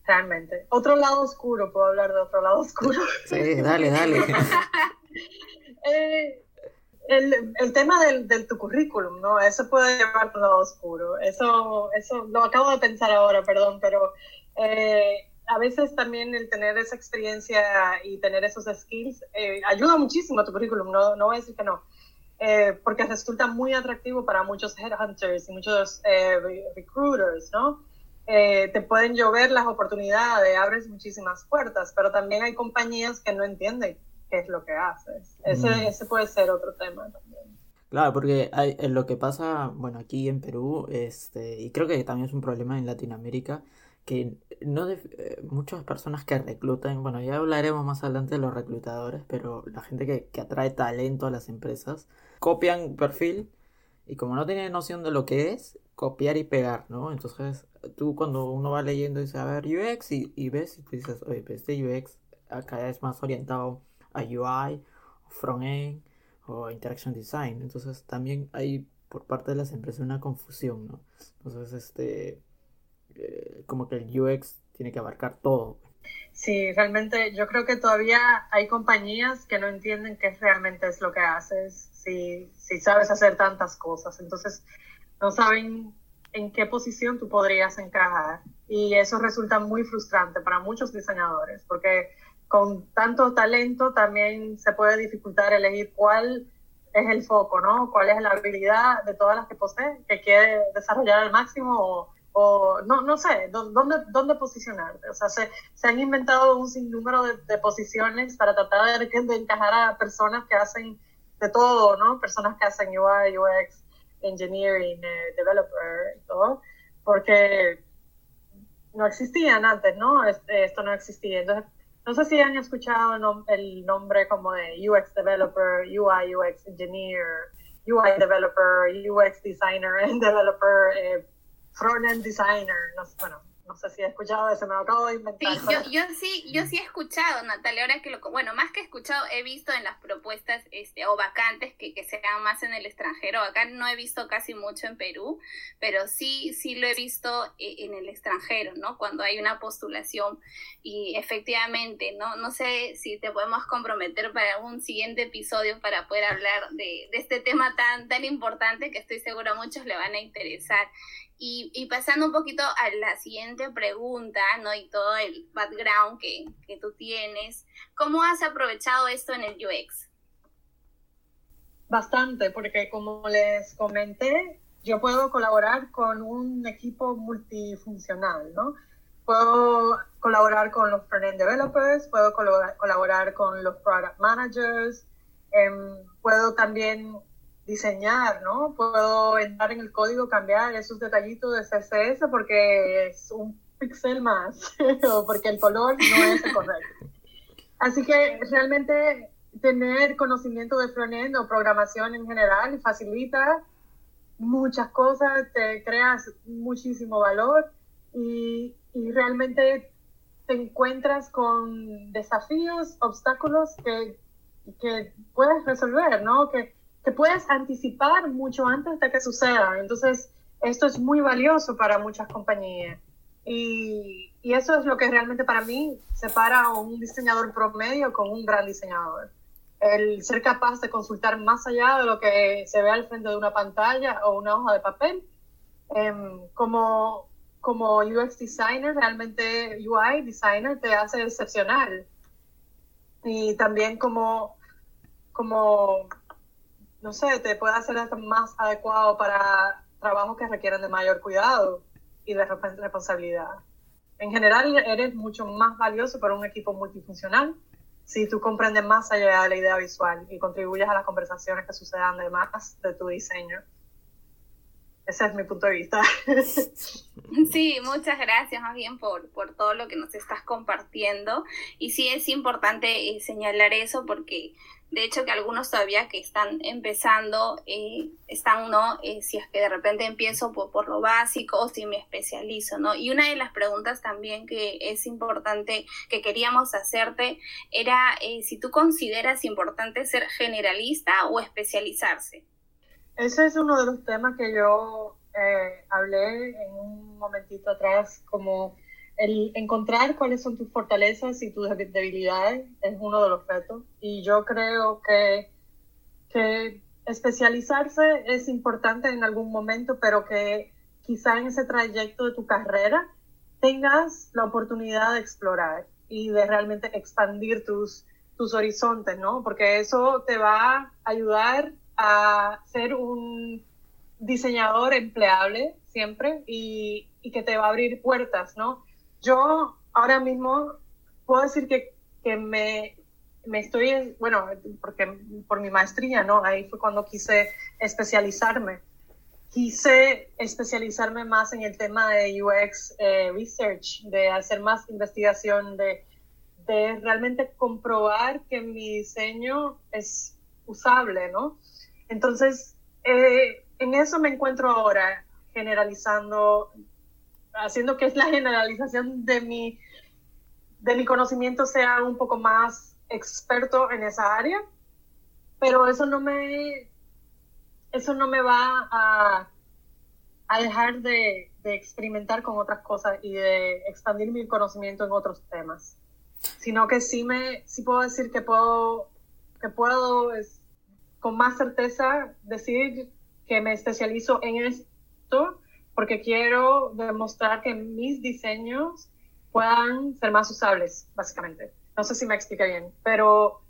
Realmente. Otro lado oscuro, puedo hablar de otro lado oscuro. <laughs> Sí, dale, dale. <laughs> Eh, el, el, tema del, del, tu currículum, ¿no? Eso puede llevar a un lado oscuro. Eso, eso lo acabo de pensar ahora, perdón, pero eh, a veces también el tener esa experiencia y tener esos skills eh, ayuda muchísimo a tu currículum, no, no voy a decir que no. Eh, porque resulta muy atractivo para muchos headhunters y muchos eh, recruiters, ¿no? Eh, te pueden llover las oportunidades, abres muchísimas puertas, pero también hay compañías que no entienden qué es lo que haces. Ese, mm. ese puede ser otro tema también. Claro, porque hay, lo que pasa, bueno, aquí en Perú, este, y creo que también es un problema en Latinoamérica, que no muchas personas que reclutan, bueno, ya hablaremos más adelante de los reclutadores, pero la gente que, que atrae talento a las empresas, copian perfil y como no tienen noción de lo que es, copiar y pegar, ¿no? Entonces, tú cuando uno va leyendo dice, a ver, UX y, ves y tú dices, oye, pues este UX acá es más orientado a UI, front-end o interaction design. Entonces, también hay por parte de las empresas una confusión, ¿no? Entonces, este, eh, como que el UX tiene que abarcar todo. Sí, realmente yo creo que todavía hay compañías que no entienden qué realmente es lo que haces si, si sabes hacer tantas cosas. Entonces, no saben en qué posición tú podrías encajar. Y eso resulta muy frustrante para muchos diseñadores, porque con tanto talento también se puede dificultar elegir cuál es el foco, ¿no? Cuál es la habilidad de todas las que posee, que quiere desarrollar al máximo o, o no, no sé, dónde, dónde posicionarte. O sea, se, se han inventado un sinnúmero de, de posiciones para tratar de, de encajar a personas que hacen de todo, ¿no? Personas que hacen UI, UX, engineering, eh, developer todo, porque no existían antes, ¿no? Esto no existía. Entonces, no sé si han escuchado el nombre como de UX Developer, UI UX Engineer, UI Developer, UX Designer, <laughs> Developer, eh, Front-End Designer, no bueno, no sé si he escuchado eso, me lo acabo de inventar. Sí, yo, yo, sí, yo sí he escuchado, Natalia, ahora que lo, bueno, más que he escuchado, he visto en las propuestas este, o vacantes que, que se hagan más en el extranjero. Acá no he visto casi mucho en Perú, pero sí, sí lo he visto eh, en el extranjero, ¿no? Cuando hay una postulación y efectivamente, ¿no? No sé si te podemos comprometer para un siguiente episodio para poder hablar de, de este tema tan, tan importante que estoy segura a muchos le van a interesar. Y, pasando un poquito a la siguiente pregunta, ¿no? Y todo el background que, que tú tienes, ¿cómo has aprovechado esto en el UX? Bastante, porque como les comenté, yo puedo colaborar con un equipo multifuncional, ¿no? Puedo colaborar con los front-end developers, puedo colaborar, con los product managers, em, puedo también diseñar, ¿no? Puedo entrar en el código, cambiar esos detallitos de CSS porque es un pixel más <laughs> o porque el color no es el correcto. Así que realmente tener conocimiento de frontend o programación en general facilita muchas cosas, te creas muchísimo valor y, y realmente te encuentras con desafíos, obstáculos que, que puedes resolver, ¿no? Que, te puedes anticipar mucho antes de que suceda. Entonces, esto es muy valioso para muchas compañías. Y, y, eso es lo que realmente para mí separa a un diseñador promedio con un gran diseñador. El ser capaz de consultar más allá de lo que se ve al frente de una pantalla o una hoja de papel. Em, como, como UX designer, realmente UI designer te hace excepcional. Y también como, como no sé, te puede hacer más adecuado para trabajos que requieren de mayor cuidado y de responsabilidad. En general, eres mucho más valioso para un equipo multifuncional si tú comprendes más allá de la idea visual y contribuyes a las conversaciones que sucedan además de tu diseño. Ese es mi punto de vista. <laughs> Sí, muchas gracias más bien por, por todo lo que nos estás compartiendo. Y sí es importante eh, señalar eso porque de hecho que algunos todavía que están empezando eh, están, ¿no? Eh, si es que de repente empiezo por, por, lo básico o si me especializo, ¿no? Y una de las preguntas también que es importante que queríamos hacerte era si tú consideras importante ser generalista o especializarse. Ese es uno de los temas que yo eh, hablé en un momentito atrás, como el encontrar cuáles son tus fortalezas y tus debilidades es uno de los retos. Y yo creo que, que especializarse es importante en algún momento, pero que quizá en ese trayecto de tu carrera tengas la oportunidad de explorar y de realmente expandir tus, tus horizontes, ¿no? Porque eso te va a ayudar a ser un diseñador empleable siempre y, que te va a abrir puertas, ¿no? Yo ahora mismo puedo decir que, que me, me estoy, bueno, porque por mi maestría, ¿no? Ahí fue cuando quise especializarme. Quise especializarme más en el tema de UX eh, Research, de hacer más investigación, de, de realmente comprobar que mi diseño es usable, ¿no? Entonces, eh, en eso me encuentro ahora, generalizando, haciendo que la generalización de mi, de mi conocimiento sea un poco más experto en esa área, pero eso no me, eso no me va a, a dejar de, de experimentar con otras cosas y de expandir mi conocimiento en otros temas, sino que sí me, sí puedo decir que puedo, que puedo con más certeza decir que me especializo en esto porque quiero demostrar que mis diseños puedan ser más usables, básicamente. No sé si me explica bien, pero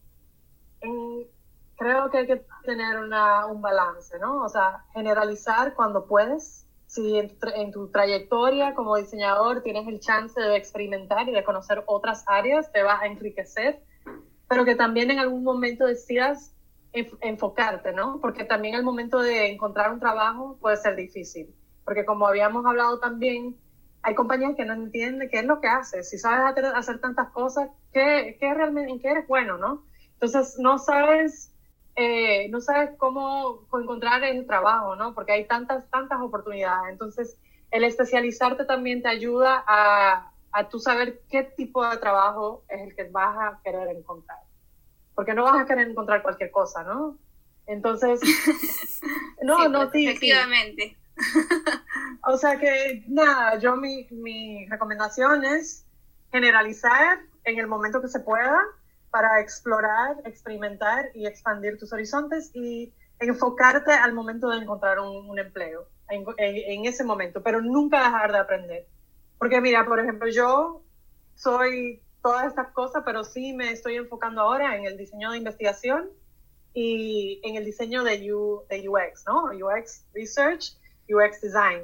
creo que hay que tener una, un balance, ¿no? O sea, generalizar cuando puedes. Si en en tu trayectoria como diseñador tienes el chance de experimentar y de conocer otras áreas, te va a enriquecer, pero que también en algún momento decidas enfocarte, ¿no? Porque también el momento de encontrar un trabajo puede ser difícil, porque como habíamos hablado también, hay compañías que no entienden qué es lo que haces. Si sabes hacer, tantas cosas, ¿qué, qué realmente, ¿en qué eres bueno, no? Entonces, no sabes, eh, no sabes cómo encontrar el trabajo, ¿no? Porque hay tantas, tantas oportunidades. Entonces, el especializarte también te ayuda a, a tú saber qué tipo de trabajo es el que vas a querer encontrar. Porque no vas a querer encontrar cualquier cosa, ¿no? Entonces, <laughs> no, no, sí, efectivamente. O sea que, nada, yo mi, mi recomendación es generalizar en el momento que se pueda para explorar, experimentar y expandir tus horizontes y enfocarte al momento de encontrar un, empleo, en, en, ese momento, pero nunca dejar de aprender. Porque mira, por ejemplo, yo soy todas estas cosas, pero sí me estoy enfocando ahora en el diseño de investigación y en el diseño de, U, de UX, ¿no? UX Research, UX Design.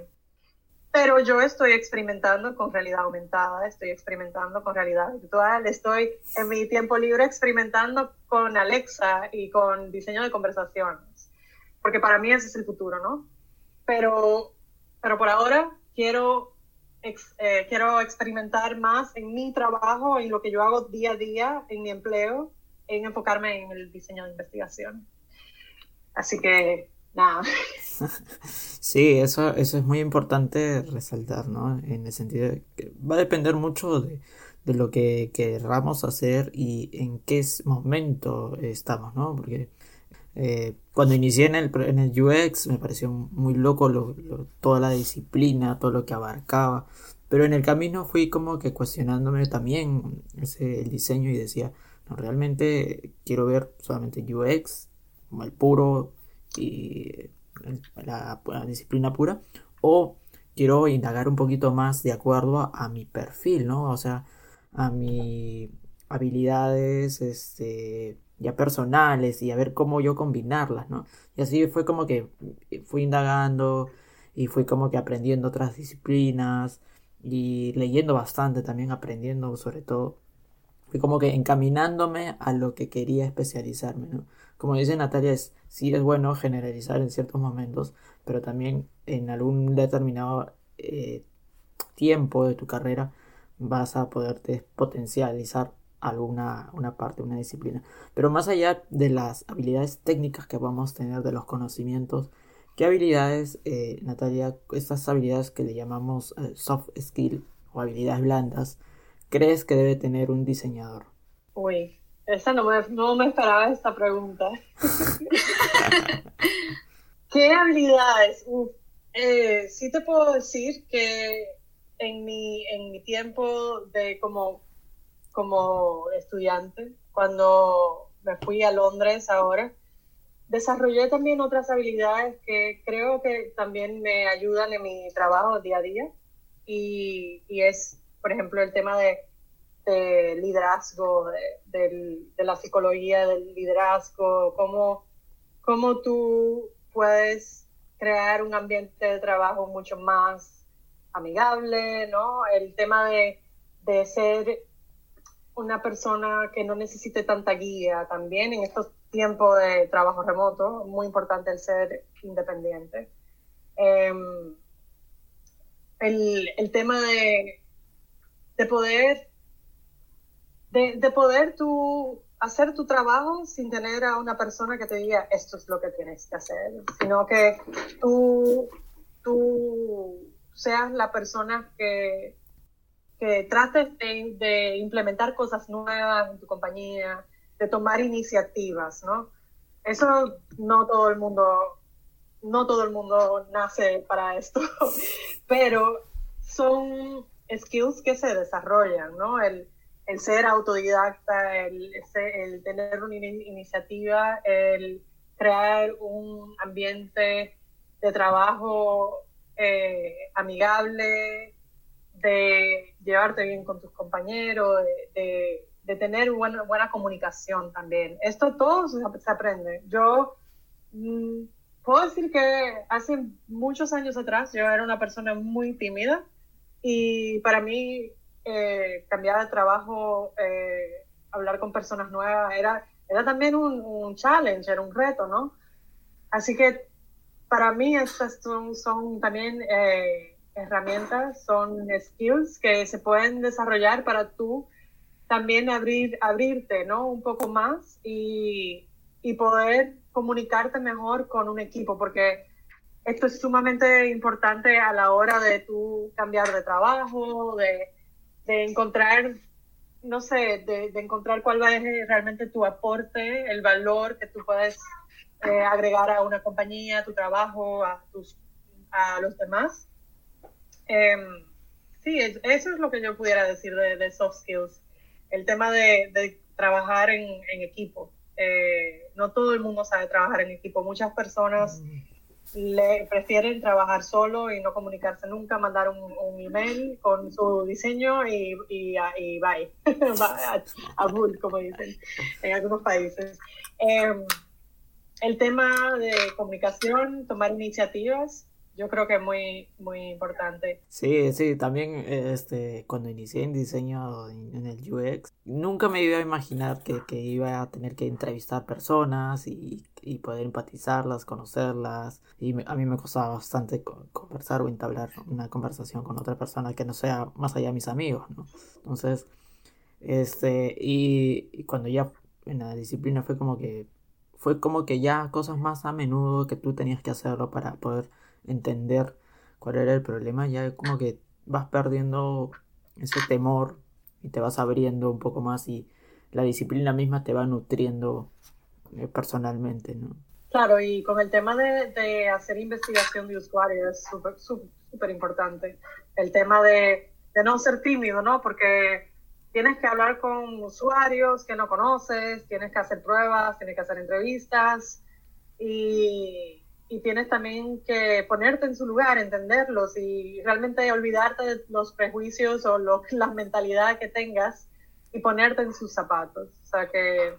Pero yo estoy experimentando con realidad aumentada, estoy experimentando con realidad virtual, estoy en mi tiempo libre experimentando con Alexa y con diseño de conversaciones, porque para mí ese es el futuro, ¿no? Pero, pero por ahora quiero, eh, quiero experimentar más en mi trabajo, en lo que yo hago día a día, en mi empleo, en enfocarme en el diseño de investigación. Así que, nada. <laughs> Sí, eso, eso es muy importante resaltar, ¿no? En el sentido de que va a depender mucho de, lo que queramos hacer y en qué momento estamos, ¿no? Porque eh, cuando inicié en el, en el UX me pareció muy loco toda la disciplina, todo lo que abarcaba, pero en el camino fui como que cuestionándome también ese, el diseño y decía, no, realmente quiero ver solamente UX, como el puro y la, disciplina pura, o quiero indagar un poquito más de acuerdo a, mi perfil, ¿no? O sea, a mis habilidades, este, ya personales y a ver cómo yo combinarlas, ¿no? Y así fue como que fui indagando y fui como que aprendiendo otras disciplinas y leyendo bastante también, aprendiendo sobre todo fui como que encaminándome a lo que quería especializarme, ¿no? Como dice Natalia, es, sí es bueno generalizar en ciertos momentos, pero también en algún determinado eh, tiempo de tu carrera vas a poderte potencializar alguna una parte, una disciplina. Pero más allá de las habilidades técnicas que vamos a tener, de los conocimientos, ¿qué habilidades, eh, Natalia, estas habilidades que le llamamos eh, soft skill o habilidades blandas, crees que debe tener un diseñador? Uy, esa no me, no me esperaba esta pregunta. <laughs> ¿Qué habilidades? Eh, sí te puedo decir que en mi, en mi tiempo de como, como estudiante, cuando me fui a Londres ahora, desarrollé también otras habilidades que creo que también me ayudan en mi trabajo día a día. Y, y es por ejemplo, el tema de, liderazgo, de, la psicología del liderazgo, cómo, cómo tú puedes crear un ambiente de trabajo mucho más amigable, ¿no? El tema de, de ser una persona que no necesite tanta guía también en estos tiempos de trabajo remoto, muy importante el ser independiente. Em, el, el, tema de de poder, de, poder tú hacer tu trabajo sin tener a una persona que te diga esto es lo que tienes que hacer, sino que tú, tú seas la persona que, que trates de, implementar cosas nuevas en tu compañía, de tomar iniciativas, ¿no? Eso no todo el mundo, no todo el mundo nace para esto, <laughs> pero son skills que se desarrollan, ¿no? El, el ser autodidacta, el, el tener una iniciativa, el crear un ambiente de trabajo eh, amigable, de llevarte bien con tus compañeros, de, de, tener buena, buena comunicación también. Esto todo se, aprende. Yo mm, puedo decir que hace muchos años atrás yo era una persona muy tímida y para mí, eh, cambiar de trabajo, eh, hablar con personas nuevas, era, era también un, challenge, era un reto, ¿no? Así que para mí estas son, son también eh, herramientas, son skills que se pueden desarrollar para tú también abrir, abrirte, ¿no? Un poco más y, y poder comunicarte mejor con un equipo, porque esto es sumamente importante a la hora de tú cambiar de trabajo, de, de encontrar, no sé, de, encontrar cuál va a ser realmente tu aporte, el valor que tú puedes eh, agregar a una compañía, tu trabajo, a, tus, a los demás. Eh, sí, eso es lo que yo pudiera decir de, soft skills. El tema de, trabajar en, equipo. Eh, no todo el mundo sabe trabajar en equipo. Muchas personas le prefieren trabajar solo y no comunicarse nunca, mandar un, un email con su diseño y, y, y bye, <laughs> a, a bull, como dicen en algunos países. Eh, el tema de comunicación, tomar iniciativas, yo creo que es muy, muy importante. Sí, sí, también este, cuando inicié en diseño en el UX, nunca me iba a imaginar que, que iba a tener que entrevistar personas y, y poder empatizarlas, conocerlas. Y me, a mí me costaba bastante conversar o entablar una conversación con otra persona que no sea más allá de mis amigos, ¿no? Entonces, este, y, y cuando ya en la disciplina fue como que, fue como que ya cosas más a menudo que tú tenías que hacerlo para poder entender cuál era el problema, ya como que vas perdiendo ese temor y te vas abriendo un poco más y la disciplina misma te va nutriendo eh, personalmente, ¿no? Claro, y con el tema de, de hacer investigación de usuarios es súper, súper importante. El tema de, de no ser tímido, ¿no? Porque tienes que hablar con usuarios que no conoces, tienes que hacer pruebas, tienes que hacer entrevistas y, y tienes también que ponerte en su lugar, entenderlos y realmente olvidarte de los prejuicios o lo, <laughs> la mentalidad que tengas y ponerte en sus zapatos. O sea que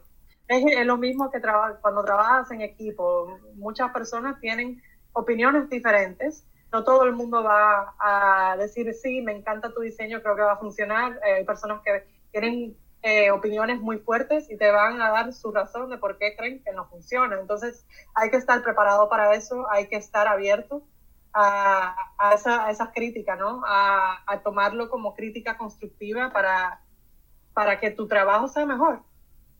es, es lo mismo que cuando trabajas en equipo. Muchas personas tienen opiniones diferentes. No todo el mundo va a decir, sí, me encanta tu diseño, creo que va a funcionar. Eh, hay personas que tienen eh, opiniones muy fuertes y te van a dar su razón de por qué creen que no funciona. Entonces hay que estar preparado para eso, hay que estar abierto a, a, esa, esas críticas, ¿no? A, a, tomarlo como crítica constructiva para, para que tu trabajo sea mejor.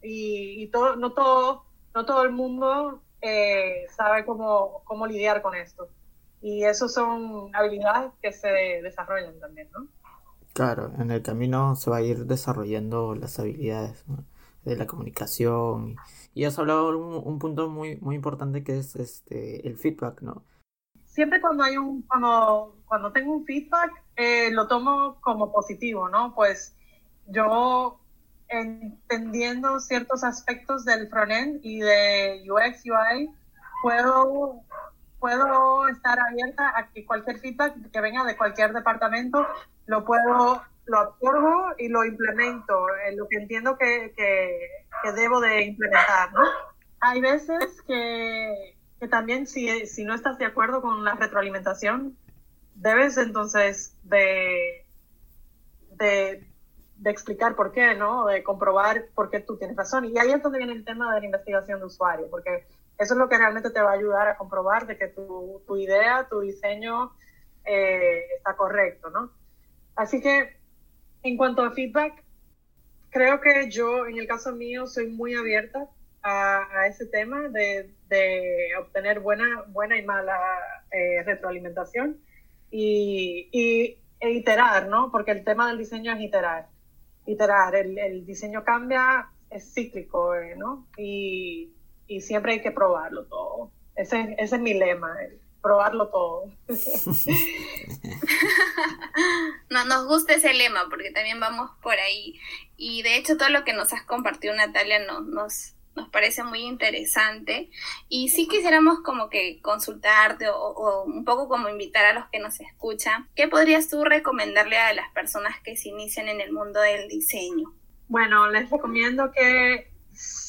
Y, y todo, no, todo, no todo el mundo eh, sabe cómo, cómo lidiar con esto. Y eso son habilidades que se desarrollan también, ¿no? Claro, en el camino se va a ir desarrollando las habilidades de la comunicación. Y has hablado un, un, punto muy, muy importante que es este el feedback, ¿no? Siempre cuando hay un, cuando, cuando tengo un feedback, eh, lo tomo como positivo, ¿no? Pues yo entendiendo ciertos aspectos del frontend y de UX, UI, puedo puedo estar abierta a que cualquier feedback que venga de cualquier departamento lo puedo, lo absorbo y lo implemento en lo que entiendo que, que, que debo de implementar, ¿no? Hay veces que, que también si, si no estás de acuerdo con la retroalimentación, debes entonces de, de, de, explicar por qué, ¿no? De comprobar por qué tú tienes razón. Y ahí es donde viene el tema de la investigación de usuario, porque eso es lo que realmente te va a ayudar a comprobar de que tu, tu idea, tu diseño eh, está correcto, ¿no? Así que en cuanto a feedback, creo que yo, en el caso mío, soy muy abierta a, a ese tema de, de, obtener buena, buena y mala eh, retroalimentación y, y e iterar, ¿no? Porque el tema del diseño es iterar. Iterar, el, el diseño cambia, es cíclico, eh, ¿no? Y, y, siempre hay que probarlo todo. Ese, ese es mi lema, probarlo todo. <laughs> no, nos gusta ese lema porque también vamos por ahí. Y de hecho todo lo que nos has compartido Natalia nos, nos, nos parece muy interesante. Y sí quisiéramos como que consultarte o, o, un poco como invitar a los que nos escuchan. ¿Qué podrías tú recomendarle a las personas que se inician en el mundo del diseño? Bueno, les recomiendo que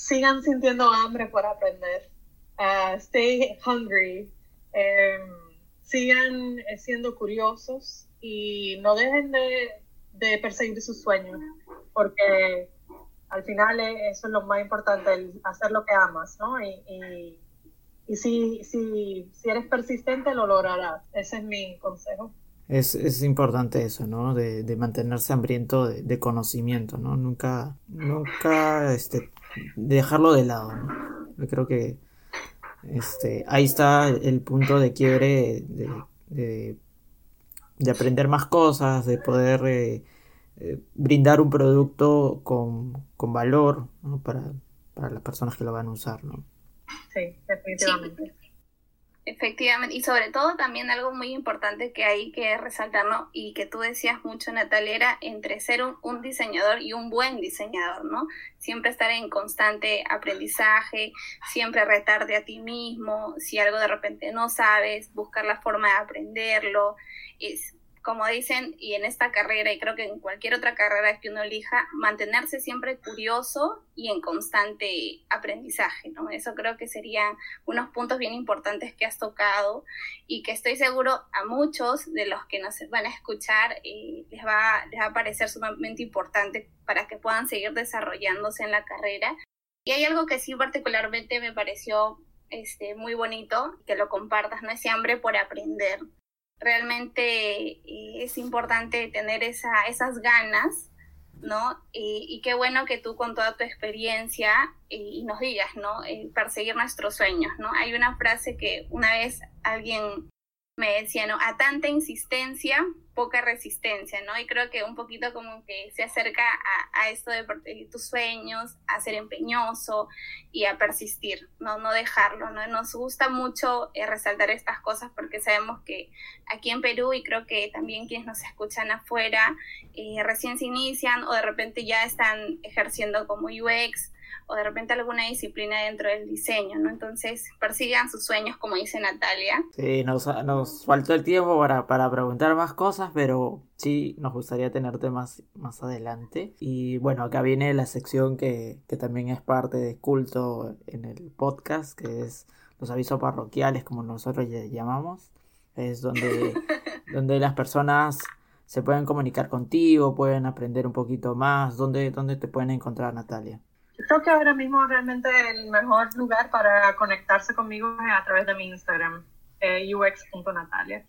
sigan sintiendo hambre por aprender. Uh, stay hungry. Um, sigan siendo curiosos y no dejen de, perseguir sus sueños, porque al final eso es lo más importante, el hacer lo que amas, ¿no? Y, y, y si, si, si eres persistente, lo lograrás. Ese es mi consejo. Es, es importante eso, ¿no? De, de mantenerse hambriento de, de, conocimiento, ¿no? Nunca, nunca, este, dejarlo de lado, ¿no? Yo creo que, este, ahí está el punto de quiebre de, de, de aprender más cosas, de poder eh, eh, brindar un producto con, con valor, ¿no? Para, para las personas que lo van a usar, ¿no? Sí, definitivamente. Sí. Efectivamente, y sobre todo también algo muy importante que hay que resaltar, ¿no? Y que tú decías mucho, Natalia, era entre ser un, un, diseñador y un buen diseñador, ¿no? Siempre estar en constante aprendizaje, siempre retarte a ti mismo, si algo de repente no sabes, buscar la forma de aprenderlo, es, como dicen, y en esta carrera, y creo que en cualquier otra carrera que uno elija, mantenerse siempre curioso y en constante aprendizaje, ¿no? Eso creo que serían unos puntos bien importantes que has tocado y que estoy seguro a muchos de los que nos van a escuchar eh, les, va, les va a parecer sumamente importante para que puedan seguir desarrollándose en la carrera. Y hay algo que sí particularmente me pareció este, muy bonito, que lo compartas, ¿no? Ese hambre por aprender realmente eh, es importante tener esa, esas ganas, ¿no? Y, y, qué bueno que tú con toda tu experiencia y, y nos digas, ¿no? Eh, perseguir nuestros sueños, ¿no? Hay una frase que una vez alguien me decía, ¿no? A tanta insistencia, poca resistencia, ¿no? Y creo que un poquito como que se acerca a, a esto de perseguir tus sueños, a ser empeñoso y a persistir, ¿no? No dejarlo, ¿no? Nos gusta mucho eh, resaltar estas cosas porque sabemos que aquí en Perú y creo que también quienes nos escuchan afuera eh, recién se inician o de repente ya están ejerciendo como UX o de repente alguna disciplina dentro del diseño, ¿no? Entonces persigan sus sueños, como dice Natalia. Sí, nos, nos faltó el tiempo para, para preguntar más cosas, pero sí nos gustaría tenerte más, más adelante. Y bueno, acá viene la sección que, que también es parte de culto en el podcast, que es los avisos parroquiales, como nosotros llamamos. Es donde, <laughs> donde las personas se pueden comunicar contigo, pueden aprender un poquito más. ¿Dónde, dónde te pueden encontrar, Natalia? Creo que ahora mismo realmente el mejor lugar para conectarse conmigo es a través de mi Instagram, eh, ux.natalia.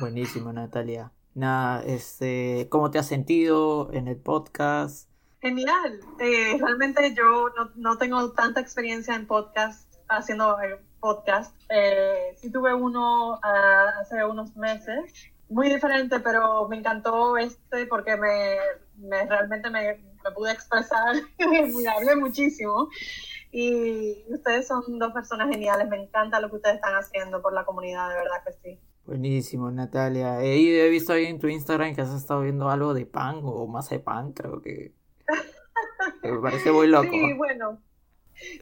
Buenísimo, Natalia. Nada, este, ¿cómo te has sentido en el podcast? Genial. Eh, realmente yo no, no, tengo tanta experiencia en podcast, haciendo eh, podcast. Eh, sí tuve uno uh, hace unos meses, muy diferente, pero me encantó este porque me, me realmente me, me pude expresar, <laughs> me hablé muchísimo. Y ustedes son dos personas geniales, me encanta lo que ustedes están haciendo por la comunidad, de verdad que sí. Buenísimo, Natalia. He, he visto ahí en tu Instagram que has estado viendo algo de pan o más de pan, creo que. me parece muy <laughs> loco. Sí, bueno.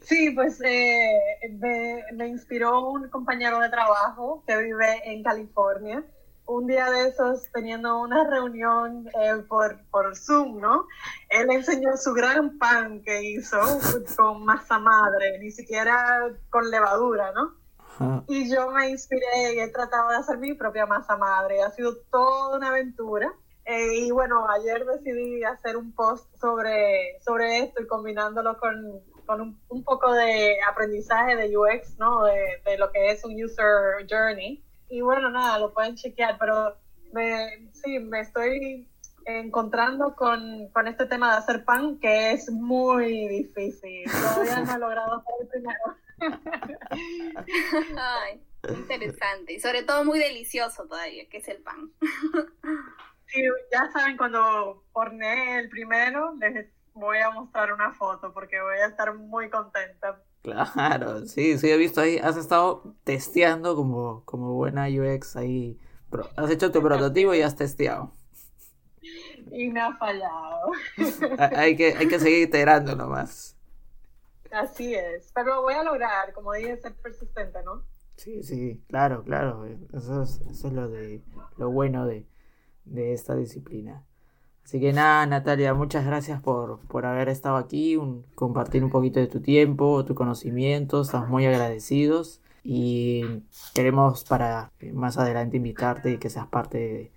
Sí, pues eh, me, me inspiró un compañero de trabajo que vive en California un día de esos teniendo una reunión eh, por, por Zoom, ¿no? Él enseñó su gran pan que hizo <laughs> con masa madre, ni siquiera con levadura, ¿no? Ajá. Y yo me inspiré y he tratado de hacer mi propia masa madre. Ha sido toda una aventura. Eh, y bueno, ayer decidí hacer un post sobre, sobre esto y combinándolo con, con un, un, poco de aprendizaje de UX, ¿no? De, de lo que es un user journey y bueno, nada, lo pueden chequear, pero me, sí, me estoy encontrando con, con este tema de hacer pan que es muy difícil. Todavía no he logrado hacer el primero. <laughs> Ay, interesante. Y sobre todo muy delicioso todavía, que es el pan. Sí, ya saben, cuando horneé el primero, les voy a mostrar una foto porque voy a estar muy contenta. Claro, sí, sí, he visto ahí, has estado testeando como, como buena UX ahí, has hecho tu prototipo y has testeado. Y me ha fallado. <laughs> hay, que, hay que seguir iterando nomás. Así es, pero lo voy a lograr, como dije, ser persistente, ¿no? Sí, sí, claro, claro, eso es, eso es lo, de, lo bueno de, de esta disciplina. Así que nada, Natalia, muchas gracias por, por haber estado aquí, un, compartir un poquito de tu tiempo, tu conocimiento, estamos muy agradecidos y queremos para más adelante invitarte y que seas parte de,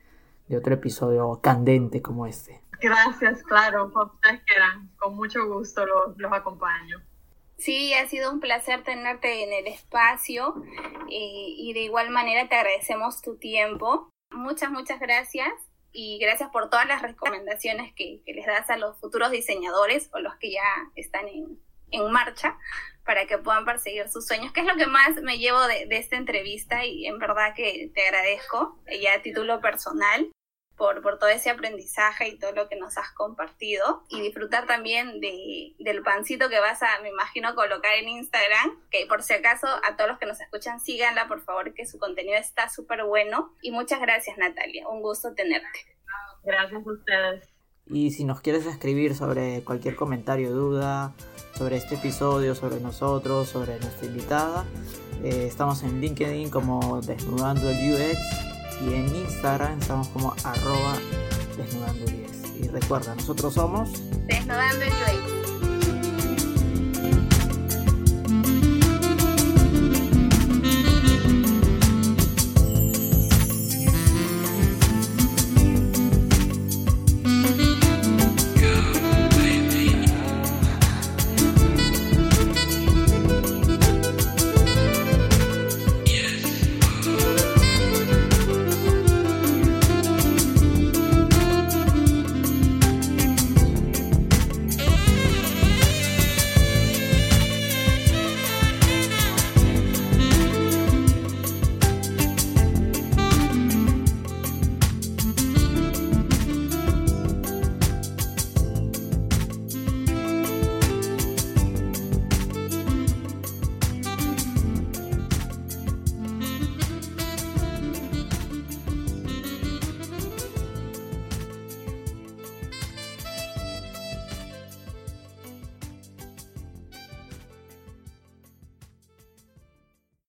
de otro episodio candente como este. Gracias, claro, como ustedes quieran, con mucho gusto los, los acompaño. Sí, ha sido un placer tenerte en el espacio eh, y de igual manera te agradecemos tu tiempo Muchas, muchas gracias y gracias por todas las recomendaciones que, les das a los futuros diseñadores o los que ya están en, en marcha para que puedan perseguir sus sueños, que es lo que más me llevo de, de, esta entrevista y en verdad que te agradezco ya a título personal por, por todo ese aprendizaje y todo lo que nos has compartido y disfrutar también de, del pancito que vas a, me imagino, colocar en Instagram, que por si acaso a todos los que nos escuchan síganla, por favor, que su contenido está súper bueno. Y muchas gracias, Natalia, un gusto tenerte. Gracias a ustedes. Y si nos quieres escribir sobre cualquier comentario, duda, sobre este episodio, sobre nosotros, sobre nuestra invitada, eh, estamos en LinkedIn como Desnudando el UX y en Instagram estamos como arroba desnudando 10. Y recuerda, nosotros somos Desnudando el.